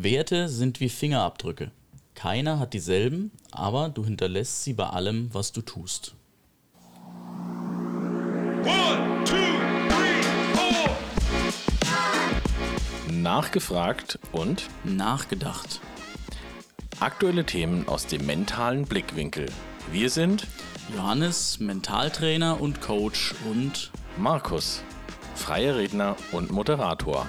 Werte sind wie Fingerabdrücke. Keiner hat dieselben, aber du hinterlässt sie bei allem, was du tust. One, two, three, four. Nachgefragt und Nachgedacht. aktuelle Themen aus dem mentalen Blickwinkel. Wir sind Johannes, Mentaltrainer und Coach und Markus, freier Redner und Moderator.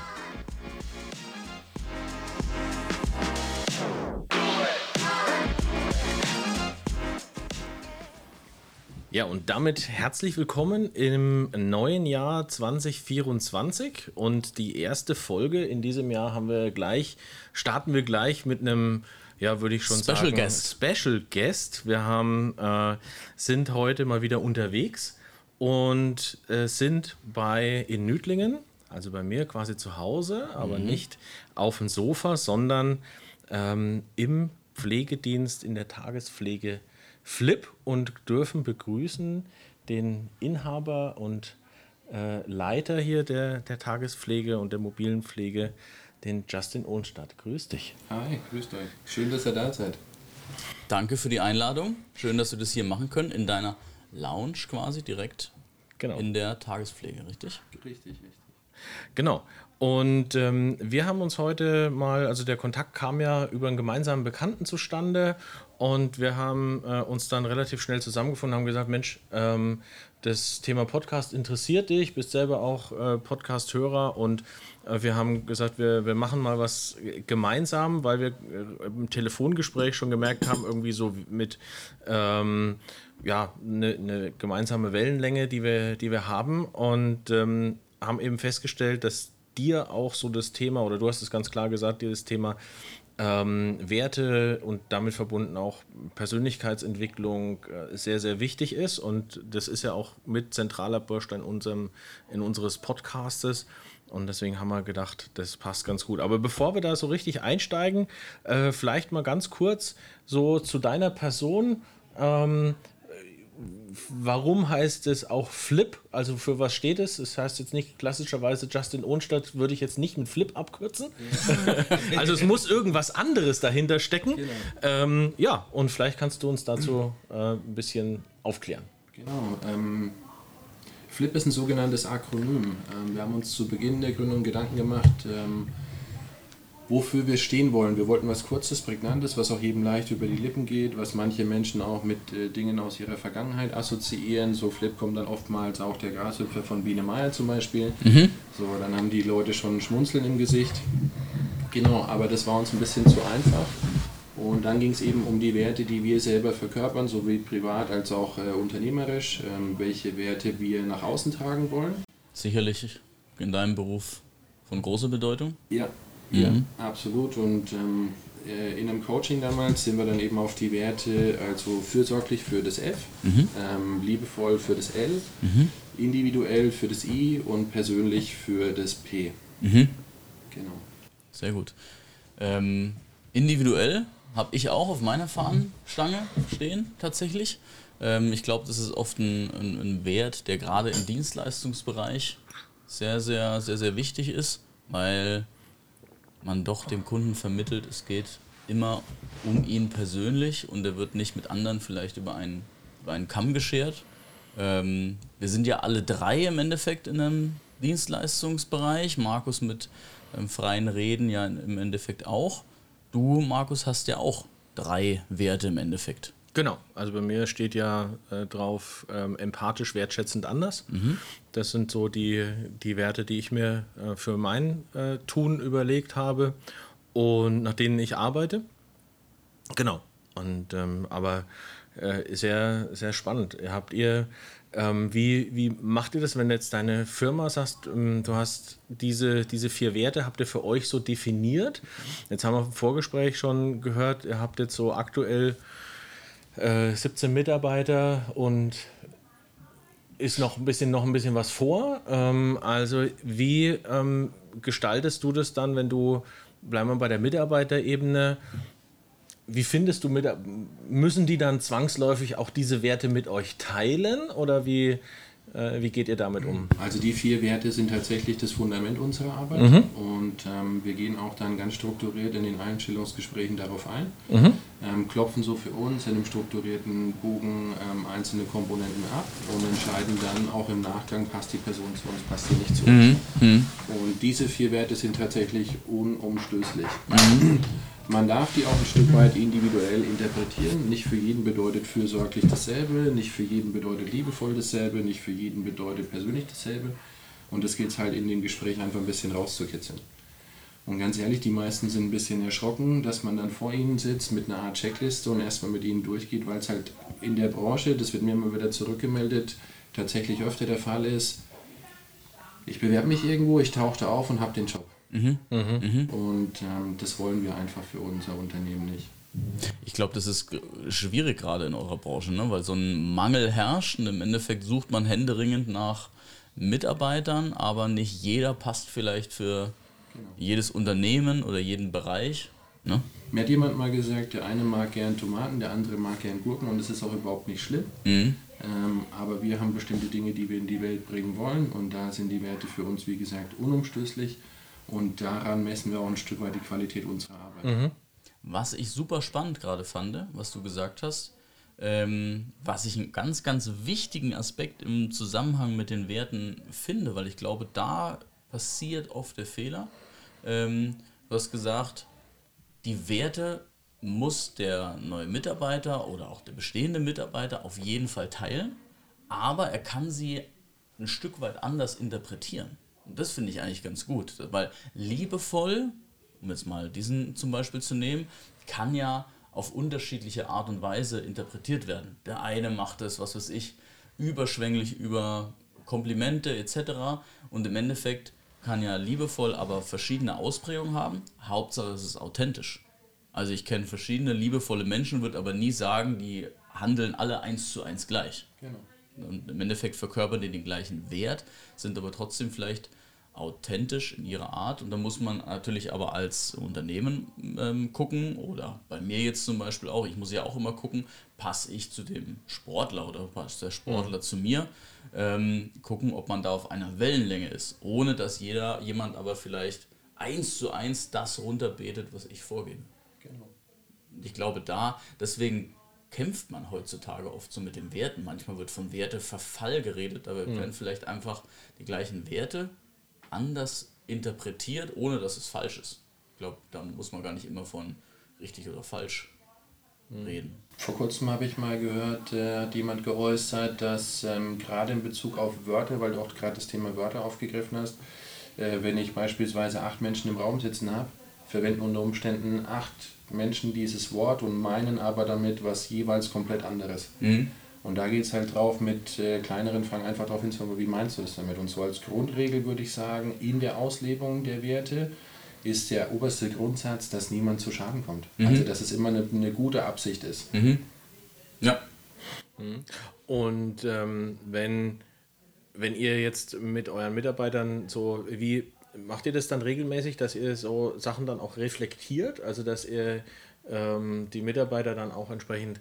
Ja, und damit herzlich willkommen im neuen Jahr 2024 und die erste Folge in diesem Jahr haben wir gleich, starten wir gleich mit einem, ja, würde ich schon Special sagen, Guest. Special Guest. Wir haben, äh, sind heute mal wieder unterwegs und äh, sind bei in Nüdlingen, also bei mir quasi zu Hause, aber nicht auf dem Sofa, sondern ähm, im Pflegedienst in der Tagespflege Flip und dürfen begrüßen den Inhaber und äh, Leiter hier der, der Tagespflege und der mobilen Pflege, den Justin Ohnstadt. Grüß dich. Hi, grüßt euch. Schön, dass ihr da seid. danke für die Einladung. Schön, dass wir das hier machen können in deiner Lounge quasi direkt Genau. in der Tagespflege, richtig? Richtig, richtig. Genau. Und ähm, wir haben uns heute mal, also der Kontakt kam ja über einen gemeinsamen Bekannten zustande und wir haben äh, uns dann relativ schnell zusammengefunden und haben gesagt, Mensch, ähm, das Thema Podcast interessiert dich, bist selber auch äh, Podcast-Hörer. Und äh, wir haben gesagt, wir, wir machen mal was gemeinsam, weil wir äh, im Telefongespräch schon gemerkt haben, irgendwie so mit ähm, ja, eine ne gemeinsame Wellenlänge, die wir, die wir haben. Und ähm, haben eben festgestellt, dass dir auch so das Thema, oder du hast es ganz klar gesagt, dir das Thema ähm, Werte und damit verbunden auch Persönlichkeitsentwicklung äh, sehr, sehr wichtig ist. Und das ist ja auch mit zentraler Baustein in, unserem, in unseres Podcastes. Und deswegen haben wir gedacht, das passt ganz gut. Aber bevor wir da so richtig einsteigen, äh, vielleicht mal ganz kurz so zu deiner Person. Ähm, warum heißt es auch Flip? Also für was steht es? Es heißt jetzt nicht klassischerweise Justin Ohnstadt, würde ich jetzt nicht mit Flip abkürzen. also es muss irgendwas anderes dahinter stecken. Ähm, ja, und vielleicht kannst du uns dazu äh, ein bisschen aufklären. Genau. Ähm, Flip ist ein sogenanntes Akronym. Ähm, wir haben uns zu Beginn der Gründung Gedanken gemacht, ähm, wofür wir stehen wollen. Wir wollten was Kurzes, Prägnantes, was auch jedem leicht über die Lippen geht, was manche Menschen auch mit äh, Dingen aus ihrer Vergangenheit assoziieren. So Flip kommt dann oftmals auch der Grashüpfer von Biene Meier zum Beispiel. So, dann haben die Leute schon ein Schmunzeln im Gesicht. Genau, aber das war uns ein bisschen zu einfach. Und dann ging es eben um die Werte, die wir selber verkörpern, sowohl privat als auch äh, unternehmerisch, ähm, welche Werte wir nach außen tragen wollen. Sicherlich in deinem Beruf von großer Bedeutung. Ja, ja, absolut. Und ähm, äh, in einem Coaching damals sind wir dann eben auf die Werte, also fürsorglich für das F, ähm, liebevoll für das L, individuell für das I und persönlich für das P. Mhm. Genau. Sehr gut. Ähm, individuell habe ich auch auf meiner Fahnenstange stehen, tatsächlich. Ähm, ich glaube, das ist oft ein, ein, ein Wert, der gerade im Dienstleistungsbereich sehr, sehr, sehr, sehr wichtig ist, weil man doch dem Kunden vermittelt, es geht immer um ihn persönlich und er wird nicht mit anderen vielleicht über einen, über einen Kamm geschert. Ähm, wir sind ja alle drei im Endeffekt in einem Dienstleistungsbereich. Markus mit ähm, freien Reden ja im Endeffekt auch. Du, Markus, hast ja auch drei Werte im Endeffekt. Genau, also bei mir steht ja äh, drauf ähm, empathisch, wertschätzend anders. Das sind so die, die Werte, die ich mir äh, für mein äh, Tun überlegt habe und nach denen ich arbeite. Genau. Und ähm, aber äh, sehr, sehr spannend. Habt ihr, ähm, wie, wie macht ihr das, wenn jetzt deine Firma sagst, ähm, du hast diese, diese vier Werte, habt ihr für euch so definiert? Jetzt haben wir im Vorgespräch schon gehört, ihr habt jetzt so aktuell äh, 17 Mitarbeiter und ist noch ein bisschen noch ein bisschen was vor. Ähm, also wie ähm, gestaltest du das dann, wenn du bleiben wir bei der Mitarbeiterebene? Wie findest du mit müssen die dann zwangsläufig auch diese Werte mit euch teilen oder wie wie geht ihr damit um? Also die vier Werte sind tatsächlich das Fundament unserer Arbeit Mhm. und ähm, wir gehen auch dann ganz strukturiert in den Einstellungsgesprächen darauf ein, Mhm. ähm, klopfen so für uns in einem strukturierten Bogen ähm, einzelne Komponenten ab und entscheiden dann auch im Nachgang, passt die Person zu uns, passt sie nicht zu uns. Und diese vier Werte sind tatsächlich unumstößlich. Man darf die auch ein Stück weit individuell interpretieren. Nicht für jeden bedeutet fürsorglich dasselbe, nicht für jeden bedeutet liebevoll dasselbe, nicht für jeden bedeutet persönlich dasselbe. Und das geht halt in dem Gespräch einfach ein bisschen rauszukitzeln. Und ganz ehrlich, die meisten sind ein bisschen erschrocken, dass man dann vor ihnen sitzt mit einer Art Checkliste und erstmal mit ihnen durchgeht, weil es halt in der Branche, das wird mir immer wieder zurückgemeldet, tatsächlich öfter der Fall ist. Ich bewerbe mich irgendwo, ich tauchte auf und habe den Job. Und ähm, das wollen wir einfach für unser Unternehmen nicht. Ich glaube, das ist schwierig gerade in eurer Branche, ne? weil so ein Mangel herrscht und im Endeffekt sucht man händeringend nach Mitarbeitern, aber nicht jeder passt vielleicht für jedes Unternehmen oder jeden Bereich. Ne? Mir hat jemand mal gesagt, der eine mag gern Tomaten, der andere mag gern Gurken und das ist auch überhaupt nicht schlimm. Mhm. Ähm, aber wir haben bestimmte Dinge, die wir in die Welt bringen wollen und da sind die Werte für uns, wie gesagt, unumstößlich und daran messen wir auch ein Stück weit die Qualität unserer Arbeit. Was ich super spannend gerade fand, was du gesagt hast, ähm, was ich einen ganz, ganz wichtigen Aspekt im Zusammenhang mit den Werten finde, weil ich glaube, da passiert oft der Fehler. Ähm, du hast gesagt, die Werte muss der neue Mitarbeiter oder auch der bestehende Mitarbeiter auf jeden Fall teilen, aber er kann sie ein Stück weit anders interpretieren. Und das finde ich eigentlich ganz gut, weil liebevoll, um jetzt mal diesen zum Beispiel zu nehmen, kann ja auf unterschiedliche Art und Weise interpretiert werden. Der eine macht es, was weiß ich, überschwänglich über Komplimente etc. Und im Endeffekt kann ja liebevoll aber verschiedene Ausprägungen haben. Hauptsache es ist authentisch. Also ich kenne verschiedene liebevolle Menschen, würde aber nie sagen, die handeln alle eins zu eins gleich. Genau. Und im Endeffekt verkörpern die den gleichen Wert, sind aber trotzdem vielleicht authentisch in ihrer Art. Und da muss man natürlich aber als Unternehmen ähm, gucken, oder bei mir jetzt zum Beispiel auch, ich muss ja auch immer gucken, passe ich zu dem Sportler oder passt der Sportler zu mir. Ähm, gucken, ob man da auf einer Wellenlänge ist, ohne dass jeder, jemand aber vielleicht eins zu eins das runterbetet, was ich vorgebe. Genau. Ich glaube da, deswegen kämpft man heutzutage oft so mit den Werten. Manchmal wird von Werteverfall geredet, aber Mhm. werden vielleicht einfach die gleichen Werte anders interpretiert, ohne dass es falsch ist. Ich glaube, da muss man gar nicht immer von richtig oder falsch Mhm. reden. Vor kurzem habe ich mal gehört, äh, hat jemand geäußert, dass ähm, gerade in Bezug auf Wörter, weil du auch gerade das Thema Wörter aufgegriffen hast, äh, wenn ich beispielsweise acht Menschen im Raum sitzen habe, verwenden unter Umständen acht Menschen dieses Wort und meinen aber damit was jeweils komplett anderes. Und da geht es halt drauf mit äh, kleineren Fragen einfach darauf hinzukommen, wie meinst du das damit? Und so als Grundregel würde ich sagen, in der Auslebung der Werte ist der oberste Grundsatz, dass niemand zu Schaden kommt. Also dass es immer eine, eine gute Absicht ist. Ja. Und ähm, wenn, wenn ihr jetzt mit euren Mitarbeitern so, wie macht ihr das dann regelmäßig, dass ihr so Sachen dann auch reflektiert? Also dass ihr ähm, die Mitarbeiter dann auch entsprechend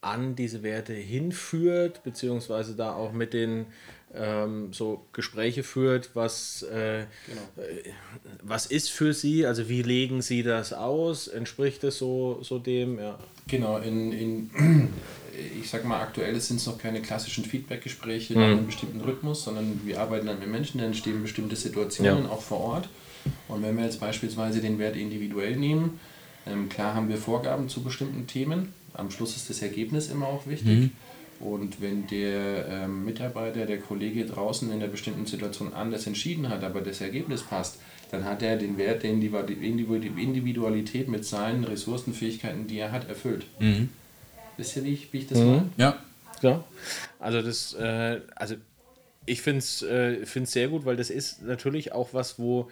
an diese Werte hinführt, beziehungsweise da auch mit den ähm, so Gespräche führt, was, äh, äh, was ist für sie, also wie legen sie das aus, entspricht es so, so dem, ja. Genau, in, in ich sag mal, aktuell sind es noch keine klassischen Feedback-Gespräche in einem bestimmten Rhythmus, sondern wir arbeiten dann mit Menschen, da entstehen bestimmte Situationen Ja. auch vor Ort. Und wenn wir jetzt beispielsweise den Wert individuell nehmen, ähm, klar haben wir Vorgaben zu bestimmten Themen. Am Schluss ist das Ergebnis immer auch wichtig. Und wenn der ähm, Mitarbeiter, der Kollege draußen in einer bestimmten Situation anders entschieden hat, aber das Ergebnis passt, dann hat er den Wert der Individu- Individu- Individualität mit seinen Ressourcenfähigkeiten, die er hat, erfüllt. Wisst ihr, wie ich, wie ich das meine? Ja. Ja. Also das, äh, also ich finde es äh, find's sehr gut, weil das ist natürlich auch was, wo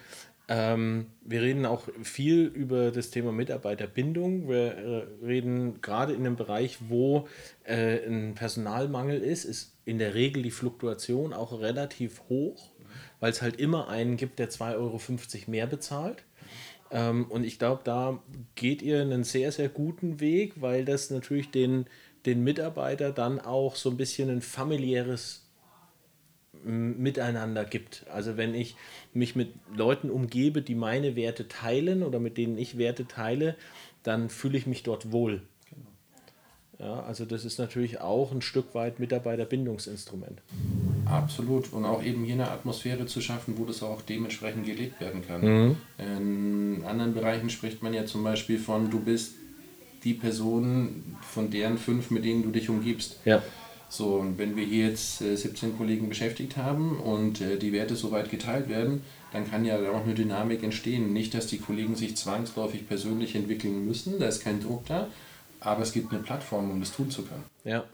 ähm, wir reden auch viel über das Thema Mitarbeiterbindung. Wir äh, reden gerade in einem Bereich, wo äh, ein Personalmangel ist, ist in der Regel die Fluktuation auch relativ hoch, weil es halt immer einen gibt, der 2,50 Euro mehr bezahlt. Ähm, und ich glaube, da geht ihr einen sehr, sehr guten Weg, weil das natürlich den, den Mitarbeiter dann auch so ein bisschen ein familiäres miteinander gibt. Also wenn ich mich mit Leuten umgebe, die meine Werte teilen oder mit denen ich Werte teile, dann fühle ich mich dort wohl. Ja, also das ist natürlich auch ein Stück weit Mitarbeiterbindungsinstrument. Absolut. Und auch eben hier eine Atmosphäre zu schaffen, wo das auch dementsprechend gelebt werden kann. Mhm. In anderen Bereichen spricht man ja zum Beispiel von, du bist die Person von deren fünf, mit denen du dich umgibst. Ja. So, und wenn wir hier jetzt äh, 17 Kollegen beschäftigt haben und äh, die Werte soweit geteilt werden, dann kann ja auch eine Dynamik entstehen. Nicht, dass die Kollegen sich zwangsläufig persönlich entwickeln müssen, da ist kein Druck da, aber es gibt eine Plattform, um das tun zu können. Ja.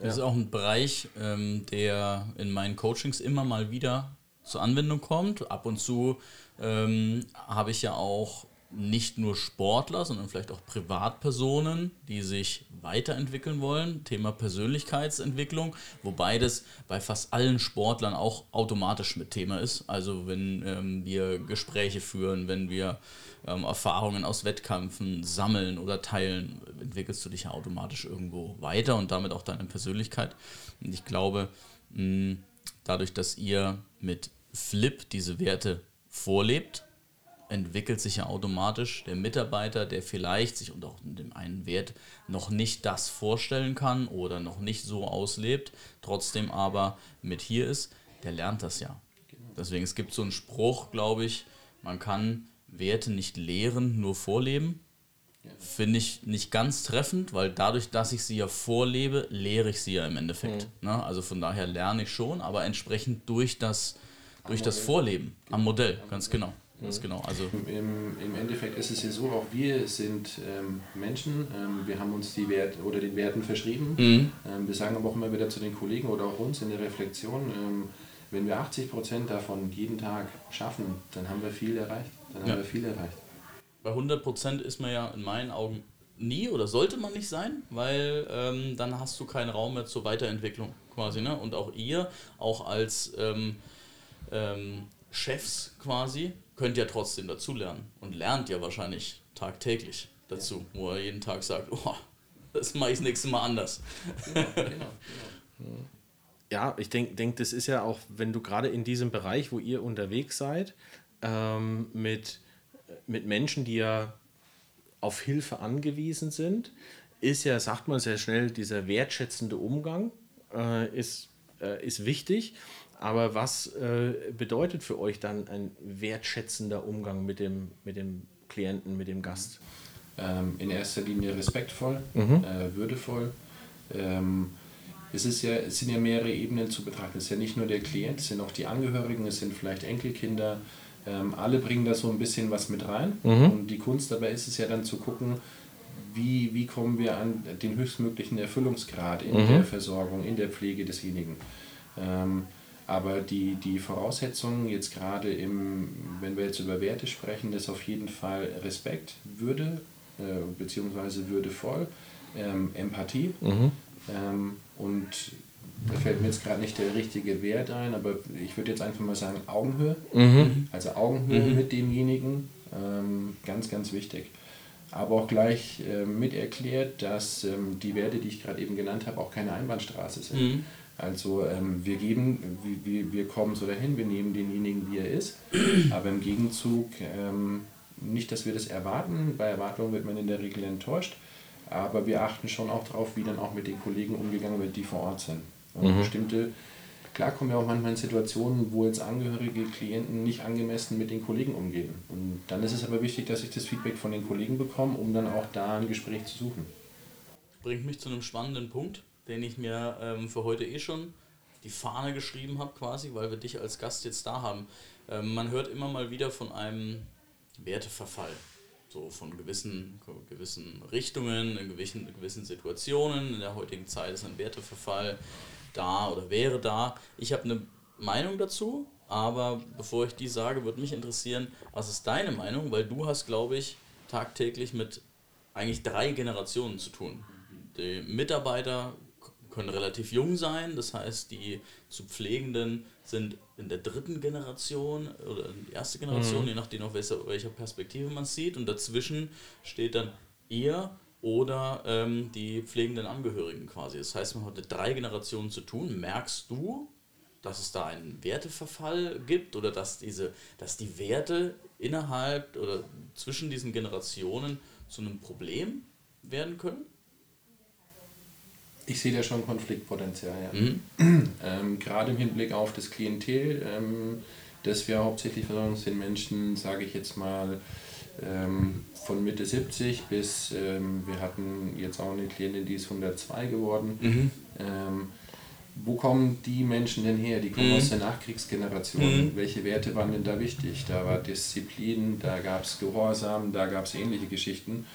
Das ist auch ein Bereich, ähm, der in meinen Coachings immer mal wieder zur Anwendung kommt. Ab und zu ähm, habe ich ja auch nicht nur Sportler, sondern vielleicht auch Privatpersonen, die sich weiterentwickeln wollen. Thema Persönlichkeitsentwicklung, wobei das bei fast allen Sportlern auch automatisch mit Thema ist. Also wenn ähm, wir Gespräche führen, wenn wir ähm, Erfahrungen aus Wettkämpfen sammeln oder teilen, entwickelst du dich ja automatisch irgendwo weiter und damit auch deine Persönlichkeit. Und ich glaube, mh, dadurch, dass ihr mit Flip diese Werte vorlebt, entwickelt sich ja automatisch der Mitarbeiter, der vielleicht sich unter auch dem einen Wert noch nicht das vorstellen kann oder noch nicht so auslebt, trotzdem aber mit hier ist, der lernt das ja. Deswegen, es gibt so einen Spruch, glaube ich, man kann Werte nicht lehren, nur vorleben. Finde ich nicht ganz treffend, weil dadurch, dass ich sie ja vorlebe, lehre ich sie ja im Endeffekt. Ne? Also von daher lerne ich schon, aber entsprechend durch das, durch das Vorleben am Modell, ganz genau. Ganz genau. Also Im, Im Endeffekt ist es ja so, auch wir sind ähm, Menschen, ähm, wir haben uns die Werte oder den Werten verschrieben. Mhm. Ähm, wir sagen aber auch immer wieder zu den Kollegen oder auch uns in der Reflexion, ähm, wenn wir 80 Prozent davon jeden Tag schaffen, dann haben wir viel erreicht. Dann haben Ja. wir viel erreicht. bei 100% ist man ja in meinen Augen nie oder sollte man nicht sein, weil ähm, dann hast du keinen Raum mehr zur Weiterentwicklung quasi. Ne? Und auch ihr, auch als ähm, Chefs quasi, könnt ja trotzdem dazulernen und lernt ja wahrscheinlich tagtäglich dazu, wo er jeden Tag sagt, oh, das mache ich das nächste Mal anders. Genau, Ja, ich denke, denk, das ist ja auch, wenn du gerade in diesem Bereich, wo ihr unterwegs seid, ähm, mit, mit Menschen, die ja auf Hilfe angewiesen sind, ist ja, sagt man sehr schnell, dieser wertschätzende Umgang äh, ist, äh, ist wichtig. Aber was äh, bedeutet für euch dann ein wertschätzender Umgang mit dem, mit dem Klienten, mit dem Gast? ähm, in erster Linie respektvoll, äh, würdevoll. Ähm, es, ist ja, es sind ja mehrere Ebenen zu betrachten. Es ist ja nicht nur der Klient, es sind auch die Angehörigen, es sind vielleicht Enkelkinder. Ähm, alle bringen da so ein bisschen was mit rein. Und die Kunst dabei ist es ja dann zu gucken, wie, wie kommen wir an den höchstmöglichen Erfüllungsgrad in der Versorgung, in der Pflege desjenigen. Ähm, aber die, die Voraussetzungen jetzt gerade im, wenn wir jetzt über Werte sprechen, ist auf jeden Fall Respekt, Würde, äh, beziehungsweise würdevoll, ähm, Empathie. Ähm, und da fällt mir jetzt gerade nicht der richtige Wert ein, aber ich würde jetzt einfach mal sagen Augenhöhe. Also Augenhöhe mit demjenigen, ähm, ganz, ganz wichtig. Aber auch gleich äh, mit erklärt, dass ähm, die Werte, die ich gerade eben genannt habe, auch keine Einbahnstraße sind. Also ähm, wir geben, wir, wir, kommen so dahin, wir nehmen denjenigen, wie er ist, aber im Gegenzug ähm, nicht, dass wir das erwarten, bei Erwartungen wird man in der Regel enttäuscht, aber wir achten schon auch darauf, wie dann auch mit den Kollegen umgegangen wird, die vor Ort sind. Und bestimmte, klar kommen wir auch manchmal in Situationen, wo jetzt Angehörige, Klienten nicht angemessen mit den Kollegen umgehen. Und dann ist es aber wichtig, dass ich das Feedback von den Kollegen bekomme, um dann auch da ein Gespräch zu suchen. bringt mich zu einem spannenden Punkt, den ich mir ähm, für heute eh schon die Fahne geschrieben habe, quasi, weil wir dich als Gast jetzt da haben. Ähm, man hört immer mal wieder von einem Werteverfall. So von gewissen, gewissen Richtungen, in gewissen, gewissen Situationen. In der heutigen Zeit ist ein Werteverfall da oder wäre da. Ich habe eine Meinung dazu, aber bevor ich die sage, würde mich interessieren, was ist deine Meinung? Weil du hast, glaube ich, tagtäglich mit eigentlich drei Generationen zu tun. Die Mitarbeiter können relativ jung sein, das heißt, die zu Pflegenden sind in der dritten Generation oder in die erste Generation, je nachdem, auf welcher, welcher Perspektive man sieht. Und dazwischen steht dann ihr oder ähm, die pflegenden Angehörigen quasi. Das heißt, man hat mit drei Generationen zu tun. Merkst du, dass es da einen Werteverfall gibt oder dass diese, dass die Werte innerhalb oder zwischen diesen Generationen zu einem Problem werden können? Ich sehe da schon Konfliktpotenzial, ja. Mhm. Ähm, gerade im Hinblick auf das Klientel, ähm, das wir hauptsächlich versorgen, sind Menschen, sage ich jetzt mal, ähm, von Mitte 70 bis, ähm, wir hatten jetzt auch eine Klientin, die ist 102 geworden. Mhm. Ähm, wo kommen die Menschen denn her? Die kommen Mhm. aus der Nachkriegsgeneration. Welche Werte waren denn da wichtig? Da war Disziplin, da gab es Gehorsam, da gab es ähnliche Geschichten.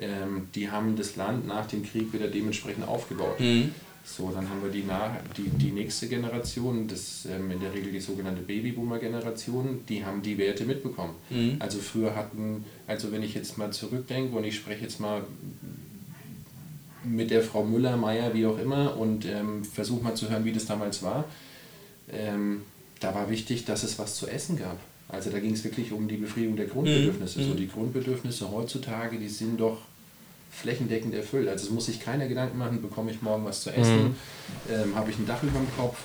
Ähm, die haben das Land nach dem Krieg wieder dementsprechend aufgebaut. Mhm. So, dann haben wir die, nach, die, die nächste Generation, das ähm, in der Regel die sogenannte Babyboomer-Generation, die haben die Werte mitbekommen. Mhm. Also früher hatten, also wenn ich jetzt mal zurückdenke und ich spreche jetzt mal mit der Frau Müller, Meier, wie auch immer und ähm, versuche mal zu hören, wie das damals war, ähm, da war wichtig, dass es was zu essen gab. Also da ging es wirklich um die Befriedigung der Grundbedürfnisse. So die Grundbedürfnisse heutzutage, die sind doch flächendeckend erfüllt. Also es muss sich keiner Gedanken machen, bekomme ich morgen was zu essen, ähm, habe ich ein Dach über dem Kopf.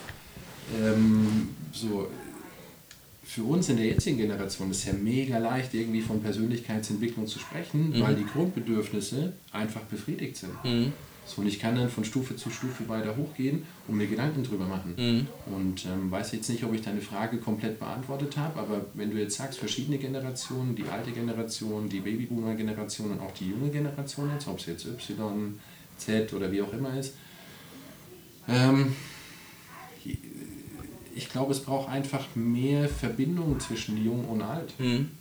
Ähm, so, für uns in der jetzigen Generation ist es ja mega leicht, irgendwie von Persönlichkeitsentwicklung zu sprechen, weil die Grundbedürfnisse einfach befriedigt sind. So, und ich kann dann von Stufe zu Stufe weiter hochgehen und mir Gedanken drüber machen. Mhm. Und ähm, weiß jetzt nicht, ob ich deine Frage komplett beantwortet habe, aber wenn du jetzt sagst, verschiedene Generationen, die alte Generation, die Babyboomer-Generation und auch die junge Generation jetzt, ob es jetzt Y, Z oder wie auch immer ist, ähm, ich glaube, es braucht einfach mehr Verbindung zwischen Jung und Alt. Mhm.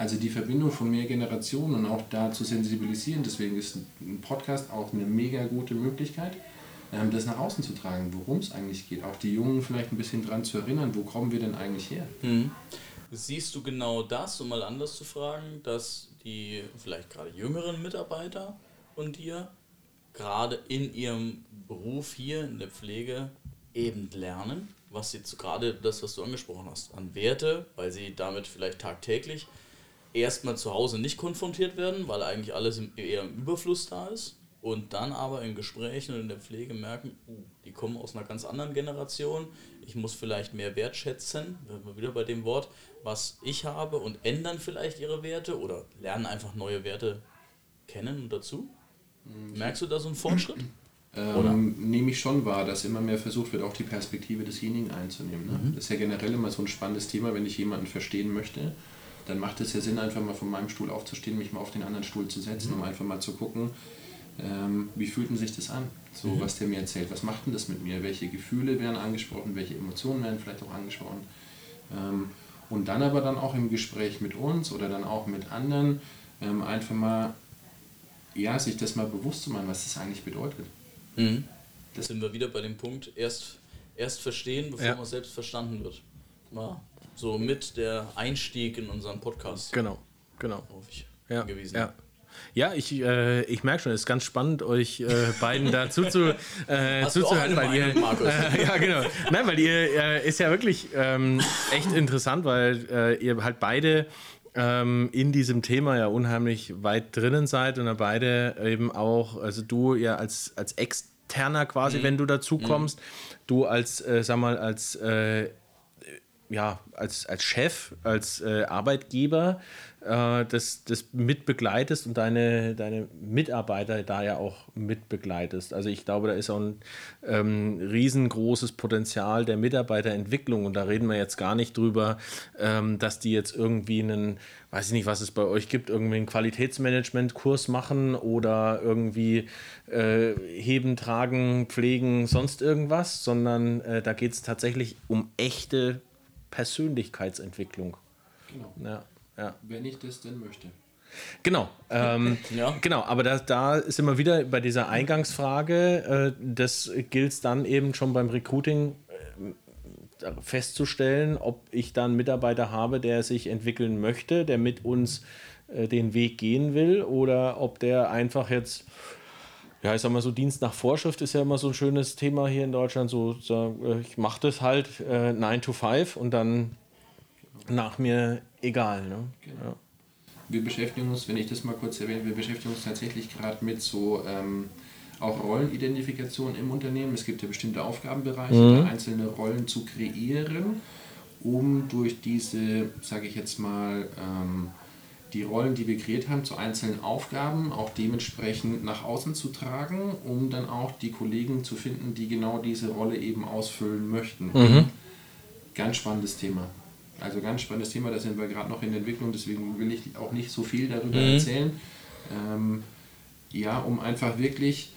Also die Verbindung von mehr Generationen und auch da zu sensibilisieren. Deswegen ist ein Podcast auch eine mega gute Möglichkeit, ähm, das nach außen zu tragen, worum es eigentlich geht. Auch die Jungen vielleicht ein bisschen dran zu erinnern, wo kommen wir denn eigentlich her? Mhm. Siehst du genau das, um mal anders zu fragen, dass die vielleicht gerade jüngeren Mitarbeiter von dir gerade in ihrem Beruf hier in der Pflege eben lernen, was jetzt gerade das, was du angesprochen hast, an Werte, weil sie damit vielleicht tagtäglich erstmal zu Hause nicht konfrontiert werden, weil eigentlich alles im, eher im Überfluss da ist und dann aber in Gesprächen und in der Pflege merken, uh, die kommen aus einer ganz anderen Generation, ich muss vielleicht mehr wertschätzen, sind wir wieder bei dem Wort, was ich habe und ändern vielleicht ihre Werte oder lernen einfach neue Werte kennen und dazu. Merkst du da so einen Fortschritt? Oder? Ähm, nehme ich schon wahr, dass immer mehr versucht wird, auch die Perspektive desjenigen einzunehmen. Ne? Mhm. Das ist ja generell immer so ein spannendes Thema, wenn ich jemanden verstehen möchte, dann macht es ja Sinn, einfach mal von meinem Stuhl aufzustehen, mich mal auf den anderen Stuhl zu setzen, um einfach mal zu gucken, ähm, wie fühlt denn sich das an, so Mhm. was der mir erzählt, was macht denn das mit mir, welche Gefühle werden angesprochen, welche Emotionen werden vielleicht auch angesprochen. Ähm, und dann aber dann auch im Gespräch mit uns oder dann auch mit anderen ähm, einfach mal, ja, sich das mal bewusst zu machen, was das eigentlich bedeutet. Mhm. Da sind wir wieder bei dem Punkt, erst, erst verstehen, bevor Ja. man selbst verstanden wird. War so mit der Einstieg in unseren Podcast, Genau, genau. Ja, gewesen. ja. Ja, ich, äh, ich merke schon, es ist ganz spannend, euch äh, beiden da zuzu, äh, zuzuhören, weil ihr. Markus? Ja, genau. Nein, weil ihr äh, ist ja wirklich ähm, echt interessant, weil äh, ihr halt beide ähm, in diesem Thema ja unheimlich weit drinnen seid und ihr beide eben auch, also du ja als, als Externer quasi, Mhm. wenn du dazu kommst, du als, äh, sag mal, als ja, als, als Chef, als äh, Arbeitgeber äh, das, das mitbegleitest und deine, deine Mitarbeiter da ja auch mitbegleitest. Also ich glaube, da ist auch ein ähm, riesengroßes Potenzial der Mitarbeiterentwicklung und da reden wir jetzt gar nicht drüber, ähm, dass die jetzt irgendwie einen, weiß ich nicht, was es bei euch gibt, irgendwie einen Qualitätsmanagement-Kurs machen oder irgendwie äh, heben, tragen, pflegen, sonst irgendwas, sondern äh, da geht es tatsächlich um echte Persönlichkeitsentwicklung. Genau. Ja, ja. Wenn ich das denn möchte. Genau, ähm, Ja. genau, aber da, da sind wir wieder bei dieser Eingangsfrage. Äh, das gilt dann eben schon beim Recruiting äh, festzustellen, ob ich da einen Mitarbeiter habe, der sich entwickeln möchte, der mit uns äh, den Weg gehen will, oder ob der einfach jetzt, ja, ich sag mal so, Dienst nach Vorschrift ist ja immer so ein schönes Thema hier in Deutschland. So, äh, ich mache das halt äh, 9 to 5 und dann nach mir egal. Ne? Ja. Wir beschäftigen uns, wenn ich das mal kurz erwähne, wir beschäftigen uns tatsächlich gerade mit so ähm, auch Rollenidentifikation im Unternehmen. Es gibt ja bestimmte Aufgabenbereiche, da einzelne Rollen zu kreieren, um durch diese, sage ich jetzt mal, ähm, die Rollen, die wir kreiert haben, zu einzelnen Aufgaben auch dementsprechend nach außen zu tragen, um dann auch die Kollegen zu finden, die genau diese Rolle eben ausfüllen möchten. Ganz spannendes Thema. Also ganz spannendes Thema, da sind wir gerade noch in der Entwicklung, deswegen will ich auch nicht so viel darüber erzählen. Ähm, ja, um einfach wirklich,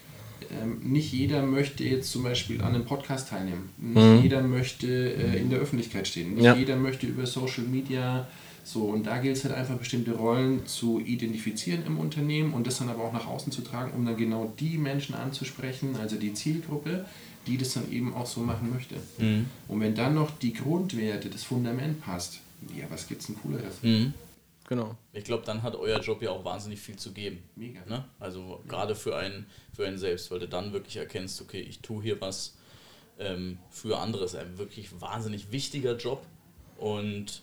ähm, nicht jeder möchte jetzt zum Beispiel an einem Podcast teilnehmen. Nicht jeder möchte äh, in der Öffentlichkeit stehen. Nicht Ja. jeder möchte über Social Media so. Und da gilt es halt einfach bestimmte Rollen zu identifizieren im Unternehmen und das dann aber auch nach außen zu tragen, um dann genau die Menschen anzusprechen, also die Zielgruppe, die das dann eben auch so machen möchte. Und wenn dann noch die Grundwerte, das Fundament passt, ja, was gibt's denn Cooleres? Genau. Ich glaube, dann hat euer Job ja auch wahnsinnig viel zu geben. Mega. Ne? Also gerade für einen, für einen selbst, weil du dann wirklich erkennst, okay, ich tue hier was ähm, für andere. ist ein wirklich wahnsinnig wichtiger Job und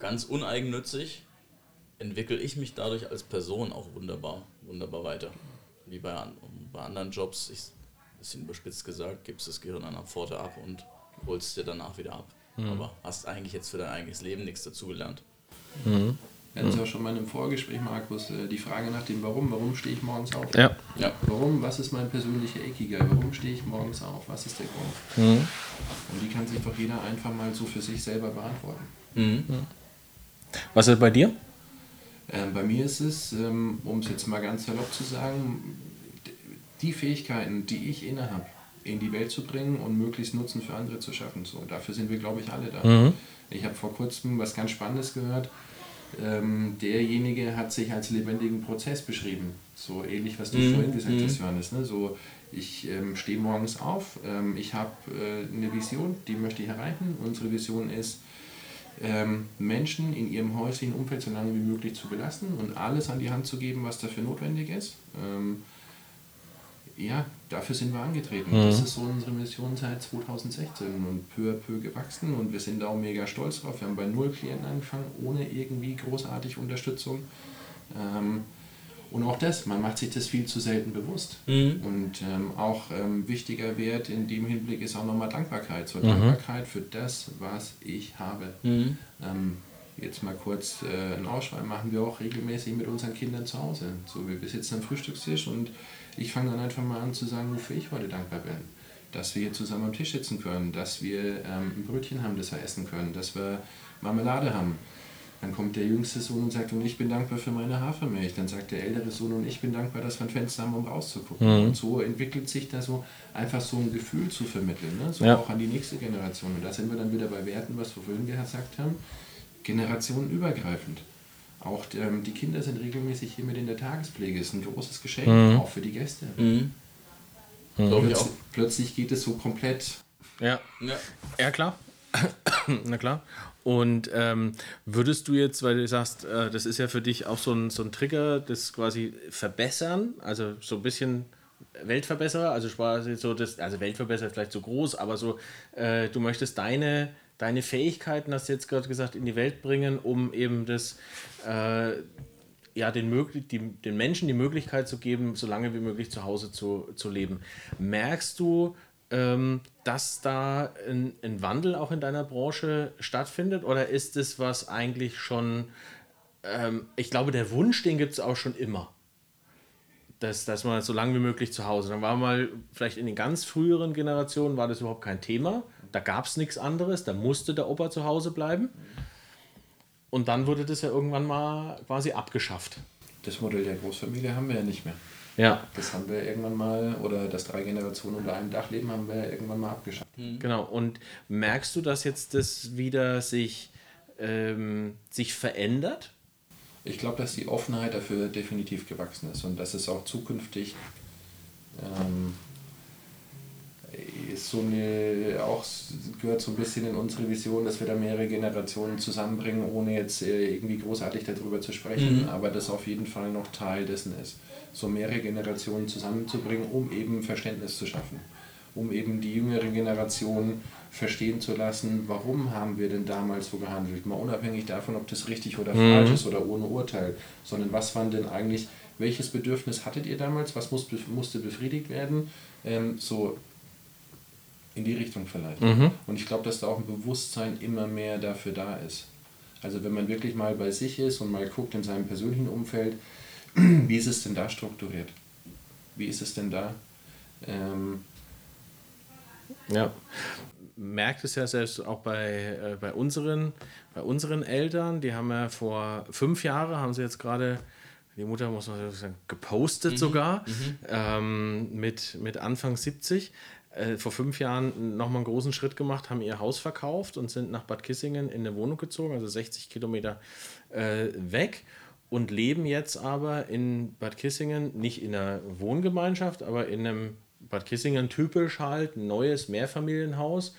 ganz uneigennützig entwickle ich mich dadurch als Person auch wunderbar, wunderbar weiter. Wie bei, an- bei anderen Jobs, ich, bisschen überspitzt gesagt, gibst das Gehirn an der Pforte ab und holst dir danach wieder ab. Aber hast eigentlich jetzt für dein eigenes Leben nichts dazugelernt. Wir hatten es ja schon mal in einem Vorgespräch, Markus, äh, die Frage nach dem Warum. Warum stehe ich morgens auf? Ja. Ja. Warum? Was ist mein persönlicher Ikigai? Warum stehe ich morgens auf? Was ist der Grund? Und die kann sich doch jeder einfach mal so für sich selber beantworten. Was ist bei dir? Ähm, bei mir ist es, ähm, um es jetzt mal ganz salopp zu sagen, die Fähigkeiten, die ich inne habe, in die Welt zu bringen und möglichst Nutzen für andere zu schaffen. So, dafür sind wir, glaube ich, alle da. Ich habe vor kurzem was ganz Spannendes gehört. Ähm, derjenige hat sich als lebendigen Prozess beschrieben. So ähnlich, was du vorhin gesagt hast, Johannes. Ne? So, ich ähm, stehe morgens auf, ähm, ich habe äh, eine Vision, die möchte ich erreichen. Unsere Vision ist, ähm, Menschen in ihrem häuslichen Umfeld so lange wie möglich zu belasten und alles an die Hand zu geben, was dafür notwendig ist. Ähm, ja, dafür sind wir angetreten. Das ist so unsere Mission seit 2016 und peu à peu gewachsen und wir sind da auch mega stolz drauf. Wir haben bei null Klienten angefangen, ohne irgendwie großartig Unterstützung. Ähm, und auch das, man macht sich das viel zu selten bewusst. Und ähm, auch ähm, wichtiger Wert in dem Hinblick ist auch nochmal Dankbarkeit. So Dankbarkeit für das, was ich habe. Ähm, jetzt mal kurz äh, einen Ausschweif machen wir auch regelmäßig mit unseren Kindern zu Hause. So, wir sitzen am Frühstückstisch und ich fange dann einfach mal an zu sagen, wofür ich heute dankbar bin. Dass wir hier zusammen am Tisch sitzen können, dass wir ähm, ein Brötchen haben, das wir essen können, dass wir Marmelade haben. Dann kommt der jüngste Sohn und sagt, und ich bin dankbar für meine Hafermilch. Dann sagt der ältere Sohn, und ich bin dankbar, dass wir ein Fenster haben, um rauszugucken. Und so entwickelt sich da so einfach so ein Gefühl zu vermitteln, ne? so Ja. auch an die nächste Generation. Und da sind wir dann wieder bei Werten, was wir vorhin gesagt haben, generationenübergreifend. Auch ähm, die Kinder sind regelmäßig hier mit in der Tagespflege. Ist ein großes Geschenk, auch für die Gäste. Ich auch. Plötzlich, plötzlich geht es so komplett Ja. Ja. Ja, klar. Na klar. Und ähm, würdest du jetzt, weil du sagst, äh, das ist ja für dich auch so ein, so ein Trigger, das quasi verbessern, also so ein bisschen Weltverbesserer, also quasi so das, also Weltverbesserer vielleicht so groß, aber so, äh, du möchtest deine, deine Fähigkeiten, hast du jetzt gerade gesagt, in die Welt bringen, um eben das, äh, ja, den, die, den Menschen die Möglichkeit zu geben, so lange wie möglich zu Hause zu, zu leben. Merkst du, ähm, dass da ein, ein Wandel auch in deiner Branche stattfindet? Oder ist es was eigentlich schon, ähm, ich glaube, der Wunsch, den gibt es auch schon immer. Dass, dass man so lange wie möglich zu Hause. Dann war mal, vielleicht in den ganz früheren Generationen war das überhaupt kein Thema. Da gab es nichts anderes. Da musste der Opa zu Hause bleiben. Und dann wurde das ja irgendwann mal quasi abgeschafft. Das Modell der Großfamilie haben wir ja nicht mehr. Ja, Das haben wir irgendwann mal, oder das drei Generationen unter einem Dach leben, haben wir irgendwann mal abgeschafft. genau. Und merkst du, dass jetzt das wieder sich, ähm, sich verändert? Ich glaube, dass die Offenheit dafür definitiv gewachsen ist und dass es auch zukünftig ähm, ist so eine, auch gehört so ein bisschen in unsere Vision, dass wir da mehrere Generationen zusammenbringen, ohne jetzt äh, irgendwie großartig darüber zu sprechen, aber das auf jeden Fall noch Teil dessen ist. So mehrere Generationen zusammenzubringen, um eben Verständnis zu schaffen, um eben die jüngere Generation verstehen zu lassen, warum haben wir denn damals so gehandelt, mal unabhängig davon, ob das richtig oder falsch ist oder ohne Urteil, sondern was waren denn eigentlich welches Bedürfnis hattet ihr damals, was muss, musste befriedigt werden, ähm, so in die Richtung vielleicht. Und ich glaube, dass da auch ein Bewusstsein immer mehr dafür da ist. Also wenn man wirklich mal bei sich ist und mal guckt in seinem persönlichen Umfeld, wie ist es denn da strukturiert? Wie ist es denn da? Ähm, Ja. Merkt es ja selbst auch bei, äh, bei, unseren, bei unseren Eltern, die haben ja vor fünf Jahren, haben sie jetzt gerade, die Mutter muss man sagen, gepostet sogar, ähm, mit, mit Anfang 70. Äh, vor fünf Jahren nochmal einen großen Schritt gemacht, haben ihr Haus verkauft und sind nach Bad Kissingen in eine Wohnung gezogen, also 60 Kilometer äh, weg und leben jetzt aber in Bad Kissingen, nicht in einer Wohngemeinschaft, aber in einem Bad Kissingen typisch halt, ein neues Mehrfamilienhaus,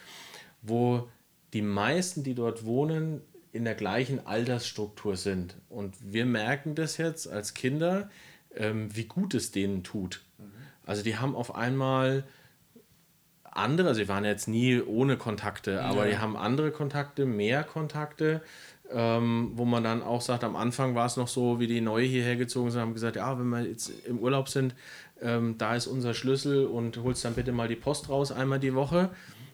wo die meisten, die dort wohnen, in der gleichen Altersstruktur sind. Und wir merken das jetzt als Kinder, ähm, wie gut es denen tut. Also die haben auf einmal andere, also sie waren jetzt nie ohne Kontakte, aber die haben andere Kontakte, mehr Kontakte, ähm, wo man dann auch sagt, am Anfang war es noch so, wie die Neue hierher gezogen sind, haben gesagt, ja, wenn wir jetzt im Urlaub sind, ähm, da ist unser Schlüssel und holst dann bitte mal die Post raus einmal die Woche.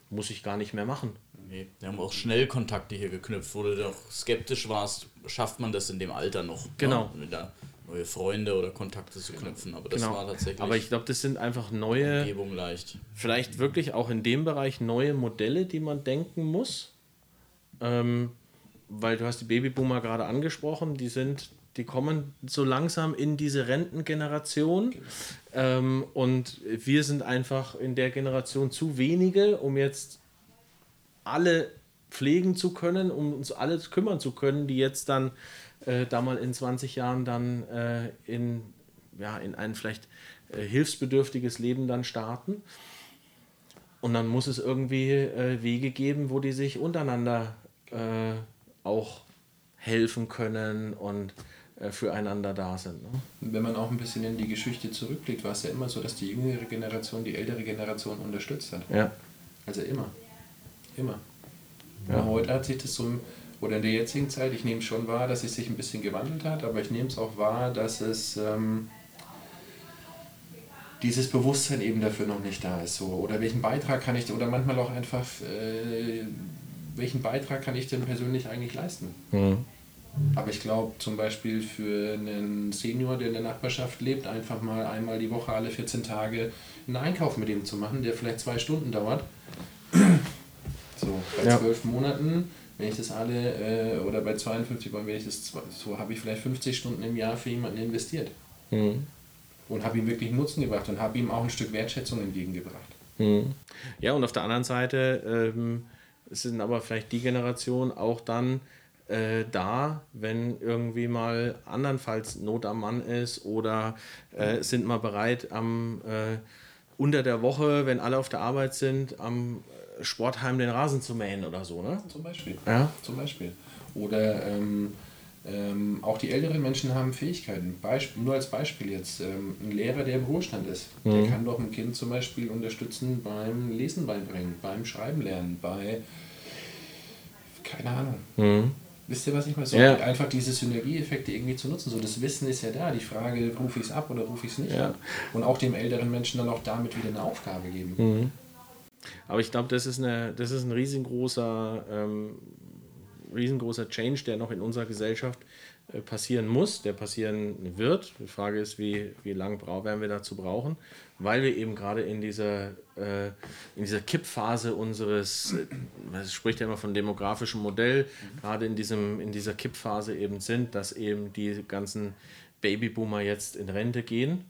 Muss ich gar nicht mehr machen. Nee, wir haben auch schnell Kontakte hier geknüpft, wo du doch skeptisch warst, schafft man das in dem Alter noch? Genau. Da neue Freunde oder Kontakte zu knüpfen. Aber das war tatsächlich Genau. Aber ich glaube, das sind einfach neue, Umgebung leicht. vielleicht wirklich auch in dem Bereich neue Modelle, die man denken muss. Ähm, weil du hast die Babyboomer gerade angesprochen, die sind, die kommen so langsam in diese Rentengeneration. Ähm, und wir sind einfach in der Generation zu wenige, um jetzt alle pflegen zu können, um uns alle kümmern zu können, die jetzt dann äh, da mal in 20 Jahren dann äh, in, ja, in ein vielleicht äh, hilfsbedürftiges Leben dann starten. Und dann muss es irgendwie äh, Wege geben, wo die sich untereinander äh, auch helfen können und äh, füreinander da sind. Ne? wenn man auch ein bisschen in die Geschichte zurückblickt, war es ja immer so, dass die jüngere Generation die ältere Generation unterstützt hat. Ja. Also immer. Immer. Ja. Heute hat sich das so, oder in der jetzigen Zeit, ich nehme schon wahr, dass es sich ein bisschen gewandelt hat, aber ich nehme es auch wahr, dass es ähm, dieses Bewusstsein eben dafür noch nicht da ist. So. Oder welchen Beitrag kann ich, oder manchmal auch einfach, äh, welchen Beitrag kann ich denn persönlich eigentlich leisten? Aber ich glaube zum Beispiel für einen Senior, der in der Nachbarschaft lebt, einfach mal einmal die Woche, alle 14 Tage einen Einkauf mit ihm zu machen, der vielleicht zwei Stunden dauert. So, bei Ja. zwölf Monaten, wenn ich das alle, äh, oder bei 52, wenn ich das, so habe ich vielleicht 50 Stunden im Jahr für jemanden investiert. Und habe ihm wirklich Nutzen gebracht und habe ihm auch ein Stück Wertschätzung entgegengebracht. Ja, und auf der anderen Seite ähm, sind aber vielleicht die Generation auch dann äh, da, wenn irgendwie mal andernfalls Not am Mann ist oder äh, sind mal bereit, am äh, unter der Woche, wenn alle auf der Arbeit sind, am äh, Sportheim den Rasen zu mähen oder so, ne? Zum Beispiel. Ja. Zum Beispiel. Oder ähm, ähm, auch die älteren Menschen haben Fähigkeiten. Beisp nur als Beispiel jetzt. Ähm, ein Lehrer, der im Ruhestand ist, der kann doch ein Kind zum Beispiel unterstützen beim Lesen beibringen, beim Schreiben lernen, bei. Keine Ahnung. Wisst ihr, was ich mal so? Ja. Einfach diese Synergieeffekte irgendwie zu nutzen. So, das Wissen ist ja da. Die Frage, rufe ich es ab oder rufe ich es nicht Ja. ab? Und auch dem älteren Menschen dann auch damit wieder eine Aufgabe geben. Aber ich glaube, das ist eine, das ist ein riesengroßer, ähm, riesengroßer Change, der noch in unserer Gesellschaft äh, passieren muss, der passieren wird. Die Frage ist, wie, wie lange werden wir dazu brauchen, weil wir eben gerade in dieser, äh, in dieser Kippphase unseres, äh, man spricht ja immer von demografischem Modell, gerade in, diesem, in dieser Kippphase eben sind, dass eben die ganzen Babyboomer jetzt in Rente gehen.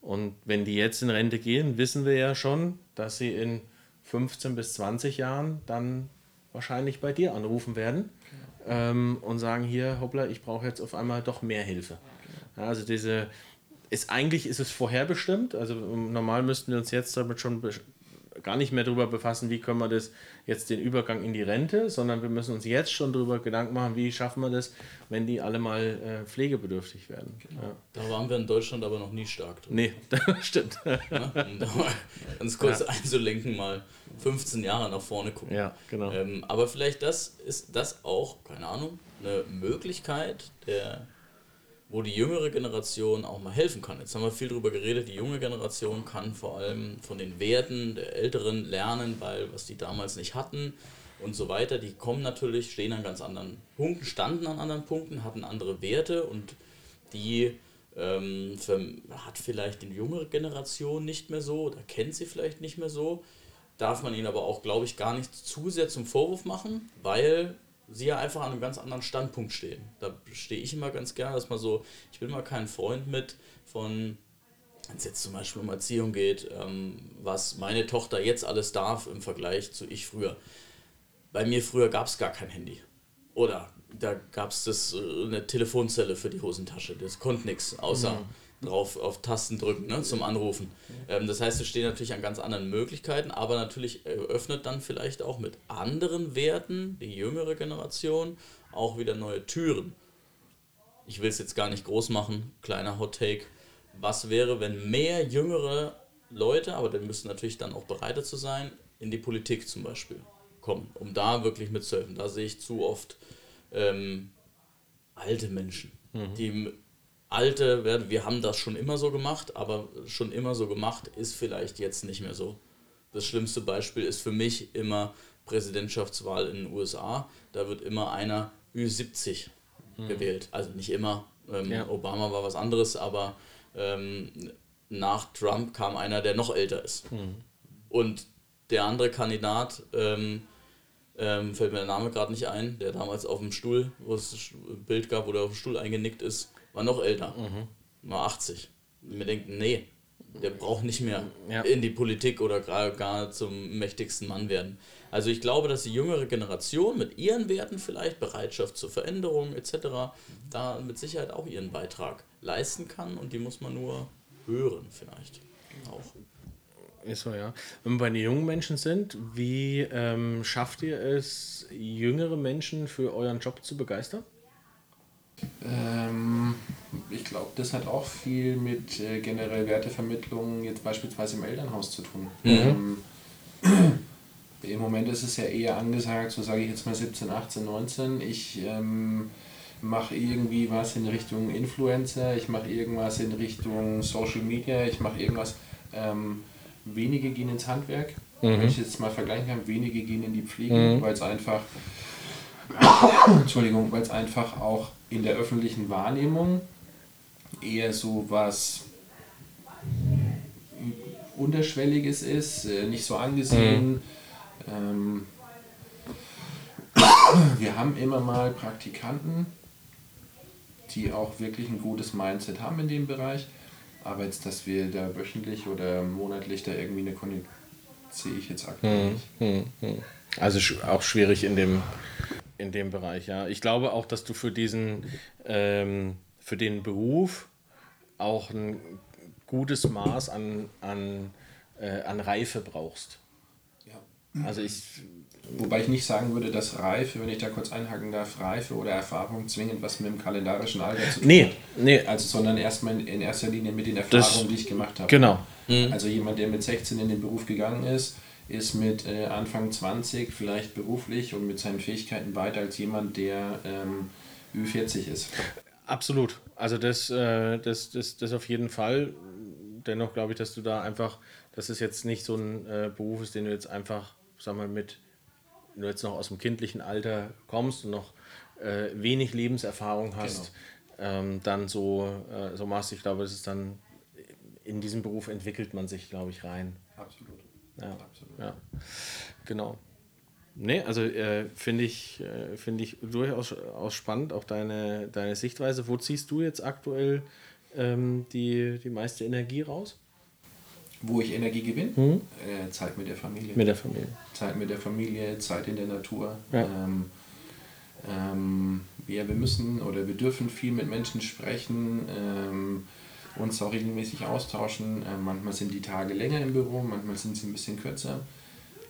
Und wenn die jetzt in Rente gehen, wissen wir ja schon, dass sie in 15 bis 20 Jahren dann wahrscheinlich bei dir anrufen werden ähm, und sagen, hier, hoppla, ich brauche jetzt auf einmal doch mehr Hilfe. Ja, also diese, ist, eigentlich ist es vorherbestimmt, also normal müssten wir uns jetzt damit schon gar nicht mehr darüber befassen, wie können wir das jetzt den Übergang in die Rente, sondern wir müssen uns jetzt schon darüber Gedanken machen, wie schaffen wir das, wenn die alle mal äh, pflegebedürftig werden. Ja. Da waren wir in Deutschland aber noch nie stark drin. Nee, das stimmt. Ne? Um da mal ganz kurz einzulenken, mal 15 Jahre nach vorne gucken. Ja, genau. Ähm, aber vielleicht das ist das auch, keine Ahnung, eine Möglichkeit der wo die jüngere Generation auch mal helfen kann. Jetzt haben wir viel darüber geredet, die junge Generation kann vor allem von den Werten der Älteren lernen, weil was die damals nicht hatten und so weiter, die kommen natürlich, stehen an ganz anderen Punkten, standen an anderen Punkten, hatten andere Werte und die ähm, hat vielleicht die jüngere Generation nicht mehr so oder kennt sie vielleicht nicht mehr so. Darf man ihnen aber auch, glaube ich, gar nicht zu sehr zum Vorwurf machen, weil sie ja einfach an einem ganz anderen Standpunkt stehen. Da stehe ich immer ganz gerne, dass man so, ich bin mal kein Freund mit von, wenn es jetzt zum Beispiel um Erziehung geht, ähm, was meine Tochter jetzt alles darf im Vergleich zu ich früher. Bei mir früher gab es gar kein Handy. Oder da gab es äh, eine Telefonzelle für die Hosentasche. Das konnte nichts, außer mhm. Drauf auf Tasten drücken ne, zum Anrufen. Ähm, das heißt, es steht natürlich an ganz anderen Möglichkeiten, aber natürlich eröffnet dann vielleicht auch mit anderen Werten die jüngere Generation auch wieder neue Türen. Ich will es jetzt gar nicht groß machen, kleiner Hot Take. Was wäre, wenn mehr jüngere Leute, aber die müssen natürlich dann auch bereitet zu sein, in die Politik zum Beispiel kommen, um da wirklich mitzuhelfen. Da sehe ich zu oft ähm, alte Menschen, mhm. die alte werden, wir haben das schon immer so gemacht, aber schon immer so gemacht ist vielleicht jetzt nicht mehr so. Das schlimmste Beispiel ist für mich immer Präsidentschaftswahl in den USA. Da wird immer einer Ü70 mhm. gewählt. Also nicht immer. Ähm, ja. Obama war was anderes, aber ähm, nach Trump kam einer, der noch älter ist. Mhm. Und der andere Kandidat ähm, ähm, fällt mir der Name gerade nicht ein, der damals auf dem Stuhl, wo es ein Bild gab, wo der auf dem Stuhl eingenickt ist, war noch älter, mhm. war 80. Und mir denkt, nee, der braucht nicht mehr ja. in die Politik oder gar, gar zum mächtigsten Mann werden. Also ich glaube, dass die jüngere Generation mit ihren Werten vielleicht, Bereitschaft zur Veränderung etc., da mit Sicherheit auch ihren Beitrag leisten kann und die muss man nur hören vielleicht auch. Ist so, ja. Wenn wir bei den jungen Menschen sind, wie ähm, schafft ihr es, jüngere Menschen für euren Job zu begeistern? Ähm, ich glaube, das hat auch viel mit äh, generell Wertevermittlung jetzt beispielsweise im Elternhaus zu tun. Mhm. Ähm, Im Moment ist es ja eher angesagt, so sage ich jetzt mal 17, 18, 19. Ich ähm, mache irgendwie was in Richtung Influencer, ich mache irgendwas in Richtung Social Media, ich mache irgendwas. Ähm, wenige gehen ins Handwerk. Mhm. Wenn ich jetzt mal vergleichen kann, wenige gehen in die Pflege, mhm. weil es einfach, Entschuldigung, weil es einfach auch in der öffentlichen Wahrnehmung eher so was Unterschwelliges ist, äh, nicht so angesehen. Mhm. Ähm, wir haben immer mal Praktikanten, die auch wirklich ein gutes Mindset haben in dem Bereich. Aber jetzt, dass wir da wöchentlich oder monatlich da irgendwie eine Kondition sehe ich jetzt aktuell hm, nicht. Hm, hm. Also auch schwierig in dem, in dem Bereich, ja. Ich glaube auch, dass du für diesen, ähm, für den Beruf auch ein gutes Maß an, an, äh, an Reife brauchst. Ja. Also ich Wobei ich nicht sagen würde, dass Reife, wenn ich da kurz einhaken darf, Reife oder Erfahrung zwingend was mit dem kalendarischen Alter zu tun nee, hat. Nee. Also, sondern erstmal in erster Linie mit den Erfahrungen, das, die ich gemacht habe. Genau. Mhm. Also jemand, der mit 16 in den Beruf gegangen ist, ist mit äh, Anfang 20 vielleicht beruflich und mit seinen Fähigkeiten weiter als jemand, der ähm, Ü40 ist. Absolut. Also das, äh, das, das, das auf jeden Fall. Dennoch glaube ich, dass du da einfach, dass es jetzt nicht so ein äh, Beruf ist, den du jetzt einfach, sag mal, mit wenn du jetzt noch aus dem kindlichen Alter kommst und noch äh, wenig Lebenserfahrung hast, genau. ähm, dann so, äh, so machst. Ich glaube, das ist dann in diesem Beruf entwickelt man sich, glaube ich, rein. Absolut. Ja, Absolut. ja. genau. Nee, also äh, finde ich, äh, find ich durchaus aus spannend, auch deine, deine Sichtweise. Wo ziehst du jetzt aktuell ähm, die, die meiste Energie raus? wo ich Energie gewinne? Mhm. Äh, Zeit mit der Familie. Mit der Familie. Zeit mit der Familie, Zeit in der Natur. Ja. Ähm, ähm, ja, wir müssen oder wir dürfen viel mit Menschen sprechen, ähm, uns auch regelmäßig austauschen. Ähm, manchmal sind die Tage länger im Büro, manchmal sind sie ein bisschen kürzer.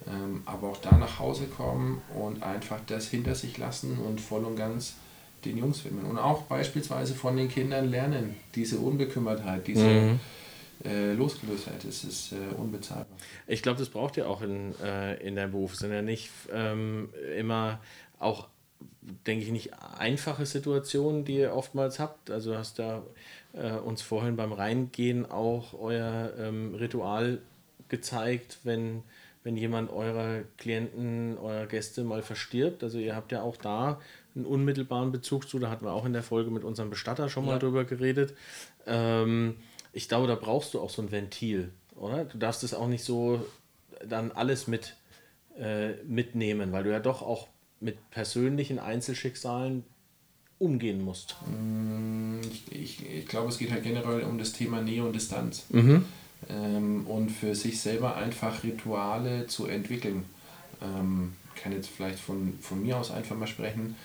Ähm, aber auch da nach Hause kommen und einfach das hinter sich lassen und voll und ganz den Jungs widmen. Und auch beispielsweise von den Kindern lernen, diese Unbekümmertheit, diese. Mhm äh, losgelöst hat, ist äh, unbezahlbar. Ich glaube, das braucht ihr auch in, äh, in deinem Beruf. Es sind ja nicht ähm, immer auch denke ich, nicht einfache Situation, die ihr oftmals habt. Also hast da äh, uns vorhin beim Reingehen auch euer ähm, Ritual gezeigt, wenn, wenn jemand eurer Klienten, eurer Gäste mal verstirbt. Also ihr habt ja auch da einen unmittelbaren Bezug zu. Da hatten wir auch in der Folge mit unserem Bestatter schon mal Ja. drüber geredet. Ähm, ich glaube, da brauchst du auch so ein Ventil, oder? Du darfst es auch nicht so dann alles mit äh, mitnehmen, weil du ja doch auch mit persönlichen Einzelschicksalen umgehen musst. Ich, ich, ich glaube, es geht halt generell um das Thema Nähe und Distanz. Ähm, und für sich selber einfach Rituale zu entwickeln. Ähm, ich kann jetzt vielleicht von, von mir aus einfach mal sprechen.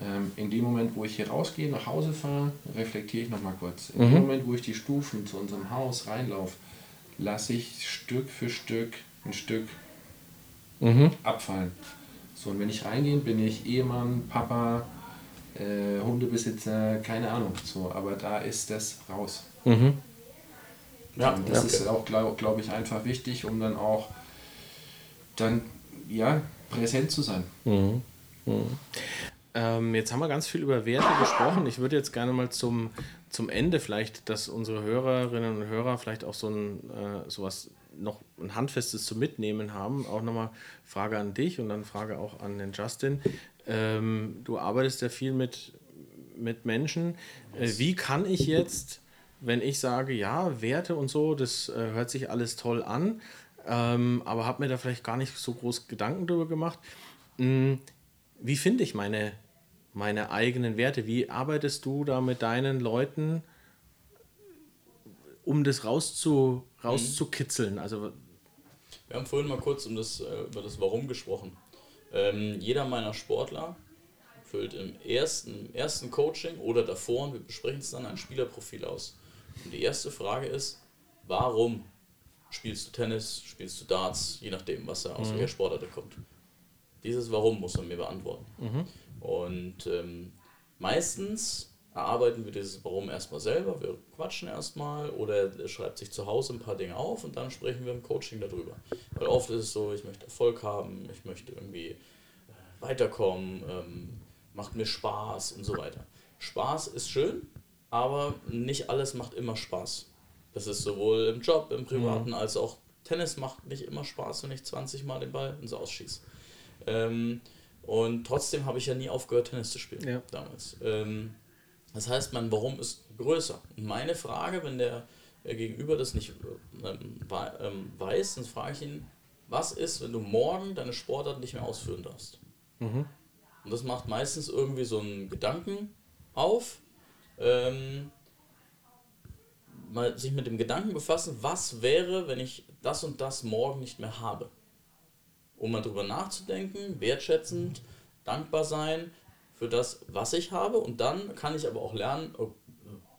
Ähm, in dem Moment, wo ich hier rausgehe, nach Hause fahre, reflektiere ich nochmal kurz. In dem Moment, wo ich die Stufen zu unserem Haus reinlaufe, lasse ich Stück für Stück ein Stück abfallen. So, und wenn ich reingehe, bin ich Ehemann, Papa, äh, Hundebesitzer, keine Ahnung. So, aber da ist das raus. Ja, Und das ja. ist auch, glaube glaub ich, einfach wichtig, um dann auch dann ja präsent zu sein. Ähm, jetzt haben wir ganz viel über Werte gesprochen. Ich würde jetzt gerne mal zum, zum Ende vielleicht, dass unsere Hörerinnen und Hörer vielleicht auch so ein äh, sowas noch ein handfestes zu mitnehmen haben. Auch nochmal Frage an dich und dann Frage auch an den Justin. Ähm, du arbeitest ja viel mit, mit Menschen. Äh, wie kann ich jetzt, wenn ich sage, ja, Werte und so, das äh, hört sich alles toll an, ähm, aber habe mir da vielleicht gar nicht so groß Gedanken drüber gemacht. Mh, wie finde ich meine, meine eigenen Werte? Wie arbeitest du da mit deinen Leuten, um das rauszu, rauszukitzeln? Also, Wir haben vorhin mal kurz um das, äh, über das Warum gesprochen. Ähm, jeder meiner Sportler füllt im ersten, ersten Coaching oder davor, und wir besprechen es dann, ein Spielerprofil aus. Und die erste Frage ist, warum spielst du Tennis, spielst du Darts, je nachdem, was er aus welcher Sportart er kommt. Dieses Warum muss er mir beantworten. Und ähm, meistens erarbeiten wir dieses Warum erstmal selber. Wir quatschen erstmal oder er schreibt sich zu Hause ein paar Dinge auf und dann sprechen wir im Coaching darüber. Weil oft ist es so, ich möchte Erfolg haben, ich möchte irgendwie äh, weiterkommen, ähm, macht mir Spaß und so weiter. Spaß ist schön, aber nicht alles macht immer Spaß. Das ist sowohl im Job, im Privaten, als auch Tennis macht nicht immer Spaß, wenn ich 20 Mal den Ball ins Ausschieße. Ähm, und trotzdem habe ich ja nie aufgehört, Tennis zu spielen Ja. damals. Ähm, das heißt, mein Warum ist größer. Und meine Frage, wenn der, der Gegenüber das nicht ähm, ähm, weiß, dann frage ich ihn, was ist, wenn du morgen deine Sportart nicht mehr ausführen darfst? Und das macht meistens irgendwie so einen Gedanken auf. Ähm, mal sich mit dem Gedanken befassen, was wäre, wenn ich das und das morgen nicht mehr habe. Um mal drüber nachzudenken, wertschätzend, dankbar sein für das, was ich habe. Und dann kann ich aber auch lernen, oh,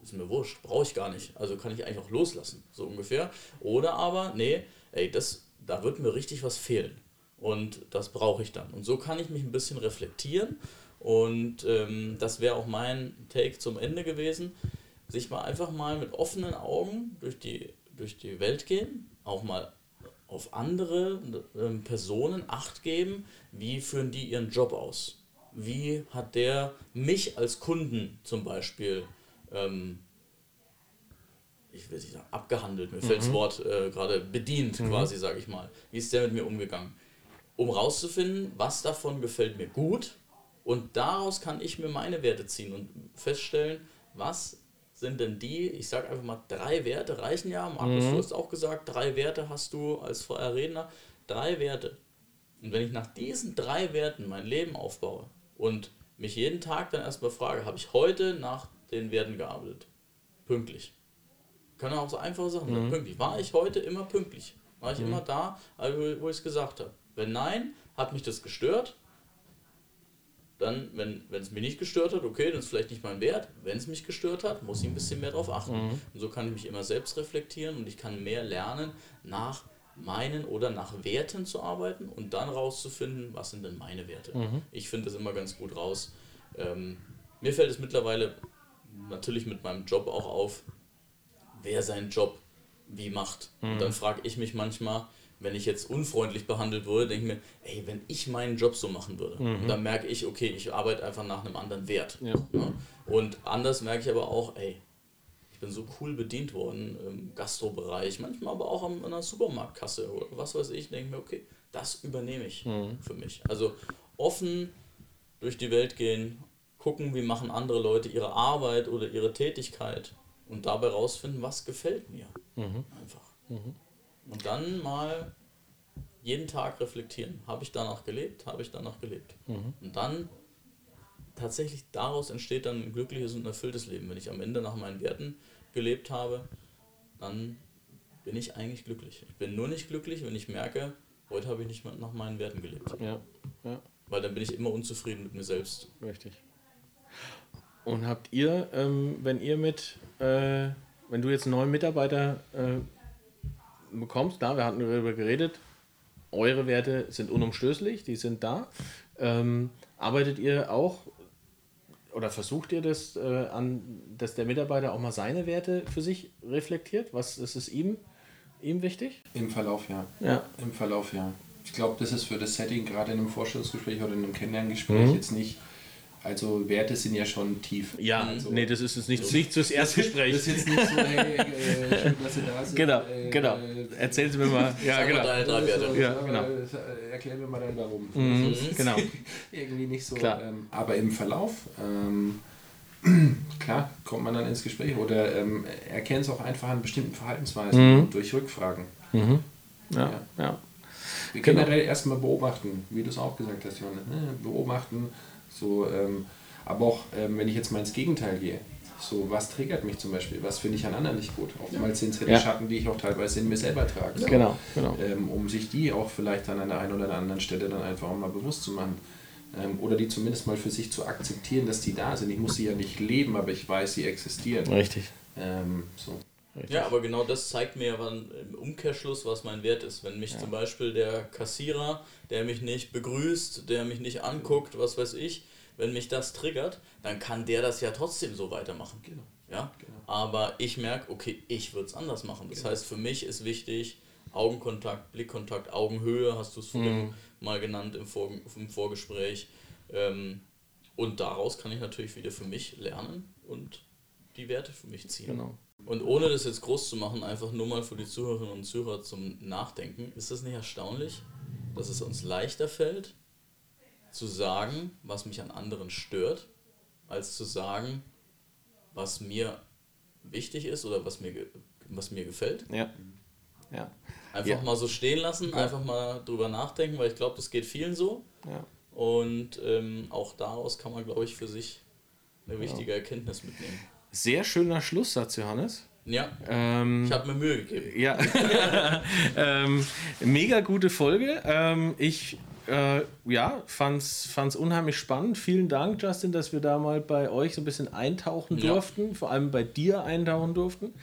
ist mir wurscht, brauche ich gar nicht. Also kann ich eigentlich auch loslassen, so ungefähr. Oder aber, nee, ey, das, da wird mir richtig was fehlen. Und das brauche ich dann. Und so kann ich mich ein bisschen reflektieren. Und ähm, das wäre auch mein Take zum Ende gewesen. Sich mal einfach mal mit offenen Augen durch die, durch die Welt gehen, auch mal auf andere ähm, Personen Acht geben, wie führen die ihren Job aus? Wie hat der mich als Kunden zum Beispiel, ähm, ich will nicht sagen, abgehandelt, mir fällt das Wort äh, gerade bedient quasi, sage ich mal. Wie ist der mit mir umgegangen? Um rauszufinden, was davon gefällt mir gut und daraus kann ich mir meine Werte ziehen und feststellen, was sind denn die, ich sage einfach mal, drei Werte reichen ja. Markus, du hast auch gesagt, drei Werte hast du als freier Redner. Drei Werte. Und wenn ich nach diesen drei Werten mein Leben aufbaue und mich jeden Tag dann erstmal frage, habe ich heute nach den Werten gearbeitet? Pünktlich. Können auch so einfache Sachen sein. Pünktlich. War ich heute immer pünktlich? War ich immer da, also wo ich es gesagt habe? Wenn nein, hat mich das gestört, dann, wenn wenn es mich nicht gestört hat, okay, dann ist vielleicht nicht mein Wert. Wenn es mich gestört hat, muss ich ein bisschen mehr darauf achten. Und so kann ich mich immer selbst reflektieren und ich kann mehr lernen, nach meinen oder nach Werten zu arbeiten und dann rauszufinden, was sind denn meine Werte. Ich finde das immer ganz gut raus. Ähm, mir fällt es mittlerweile natürlich mit meinem Job auch auf, wer seinen Job wie macht. Und dann frage ich mich manchmal, wenn ich jetzt unfreundlich behandelt wurde, denke ich mir, ey, wenn ich meinen Job so machen würde, und dann merke ich, okay, ich arbeite einfach nach einem anderen Wert. Ja. Und anders merke ich aber auch, ey, bin so cool bedient worden im Gastrobereich, manchmal aber auch an der Supermarktkasse oder was weiß ich, denke mir, okay, das übernehme ich für mich. Also offen durch die Welt gehen, gucken, wie machen andere Leute ihre Arbeit oder ihre Tätigkeit und dabei rausfinden, was gefällt mir. Einfach. Und dann mal jeden Tag reflektieren. Habe ich danach gelebt? Habe ich danach gelebt? Und dann tatsächlich daraus entsteht dann ein glückliches und erfülltes Leben. Wenn ich am Ende nach meinen Werten gelebt habe, dann bin ich eigentlich glücklich. Ich bin nur nicht glücklich, wenn ich merke, heute habe ich nicht nach meinen Werten gelebt. Ja, ja, Weil dann bin ich immer unzufrieden mit mir selbst. richtig. Und habt ihr, ähm, wenn ihr mit, äh, wenn du jetzt einen neuen Mitarbeiter äh, bekommst, klar, wir hatten darüber geredet, eure Werte sind unumstößlich, die sind da. Ähm, arbeitet ihr auch oder versucht ihr das äh, an, dass der Mitarbeiter auch mal seine Werte für sich reflektiert? Was ist es ihm, ihm wichtig? Im Verlauf ja. Ja. Im Verlauf ja. Ich glaube, das ist für das Setting gerade in einem Vorstellungsgespräch oder in einem Kennenlerngespräch jetzt nicht. Also Werte sind ja schon tief. Ja, also, nee, das ist jetzt nicht, nicht fürs Erstgespräch. Das ist jetzt nicht so, hey, äh, schön, dass Sie da sind. Genau, äh, genau. äh, Erzählen Sie mir mal. Ja, genau. deine drei Werte. Ja, aber, genau. äh, Erklär mir mal dann warum. Mhm, Das ist genau. Irgendwie nicht so. Klar. Ähm, aber im Verlauf, ähm, klar, kommt man dann ins Gespräch oder ähm, erkennt es auch einfach an bestimmten Verhaltensweisen Mhm. durch Rückfragen. Ja, ja. Wir Genau. generell erstmal beobachten, wie du es auch gesagt hast, Johannes. Ne? Beobachten, so, ähm, aber auch ähm, wenn ich jetzt mal ins Gegenteil gehe, so was triggert mich zum Beispiel, was finde ich an anderen nicht gut. Oftmals sind es ja die Ja. Schatten, die ich auch teilweise in mir selber trage. So, Genau, genau. Ähm, um sich die auch vielleicht an einer einen oder anderen Stelle dann einfach auch mal bewusst zu machen. Ähm, oder die zumindest mal für sich zu akzeptieren, dass die da sind. Ich muss sie ja nicht leben, aber ich weiß, sie existieren. Richtig. Ähm, so. Ja, aber genau das zeigt mir ja im Umkehrschluss, was mein Wert ist. Wenn mich zum Beispiel der Kassierer, der mich nicht begrüßt, der mich nicht anguckt, was weiß ich, wenn mich das triggert, dann kann der das ja trotzdem so weitermachen. Genau. Ja? Aber ich merke, okay, ich würde es anders machen. Das heißt, für mich ist wichtig, Augenkontakt, Blickkontakt, Augenhöhe, hast du es vorhin mal genannt im, Vor im Vorgespräch. Ähm, und daraus kann ich natürlich wieder für mich lernen und die Werte für mich ziehen. Genau. Und ohne das jetzt groß zu machen, einfach nur mal für die Zuhörerinnen und Zuhörer zum Nachdenken, ist das nicht erstaunlich, dass es uns leichter fällt, zu sagen, was mich an anderen stört, als zu sagen, was mir wichtig ist oder was mir, was mir gefällt. Ja. Ja. Einfach Ja. mal so stehen lassen, Ja. einfach mal drüber nachdenken, weil ich glaube, das geht vielen so. Ja. Und ähm, auch daraus kann man, glaube ich, für sich eine wichtige Erkenntnis mitnehmen. Sehr schöner Schlusssatz, Johannes. Ja, Ähm, ich habe mir Mühe gegeben. Ja, ähm, mega gute Folge. Ähm, ich äh, ja, fand's, fand's unheimlich spannend. Vielen Dank, Justin, dass wir da mal bei euch so ein bisschen eintauchen Ja. durften, vor allem bei dir eintauchen durften.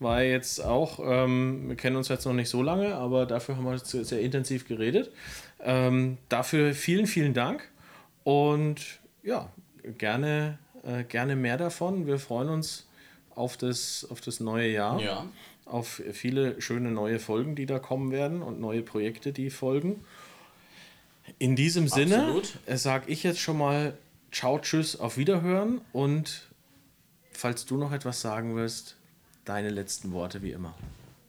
War jetzt auch, ähm, wir kennen uns jetzt noch nicht so lange, aber dafür haben wir jetzt sehr, sehr intensiv geredet. Ähm, dafür vielen, vielen Dank und ja, gerne, äh, gerne mehr davon. Wir freuen uns auf das, auf das neue Jahr Ja. auf viele schöne neue Folgen, die da kommen werden und neue Projekte, die folgen. In diesem Sinne sage ich jetzt schon mal Ciao, Tschüss, auf Wiederhören und falls du noch etwas sagen willst, deine letzten Worte wie immer.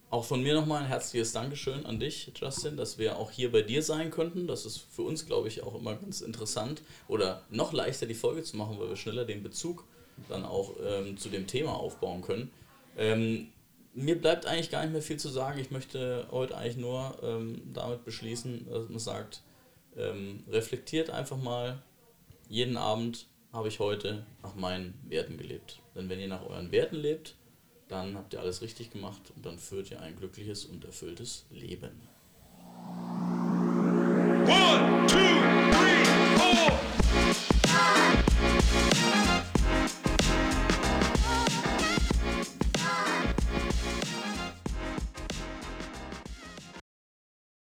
Auch von mir nochmal ein herzliches Dankeschön an dich, Justin, dass wir auch hier bei dir sein könnten. Das ist für uns, glaube ich, auch immer ganz interessant oder noch leichter die Folge zu machen, weil wir schneller den Bezug dann auch ähm, zu dem Thema aufbauen können. Ähm, mir bleibt eigentlich gar nicht mehr viel zu sagen. Ich möchte heute eigentlich nur ähm, damit beschließen, dass man sagt, ähm, reflektiert einfach mal, jeden Abend habe ich heute nach meinen Werten gelebt. Denn wenn ihr nach euren Werten lebt, dann habt ihr alles richtig gemacht und dann führt ihr ein glückliches und erfülltes Leben. One, two,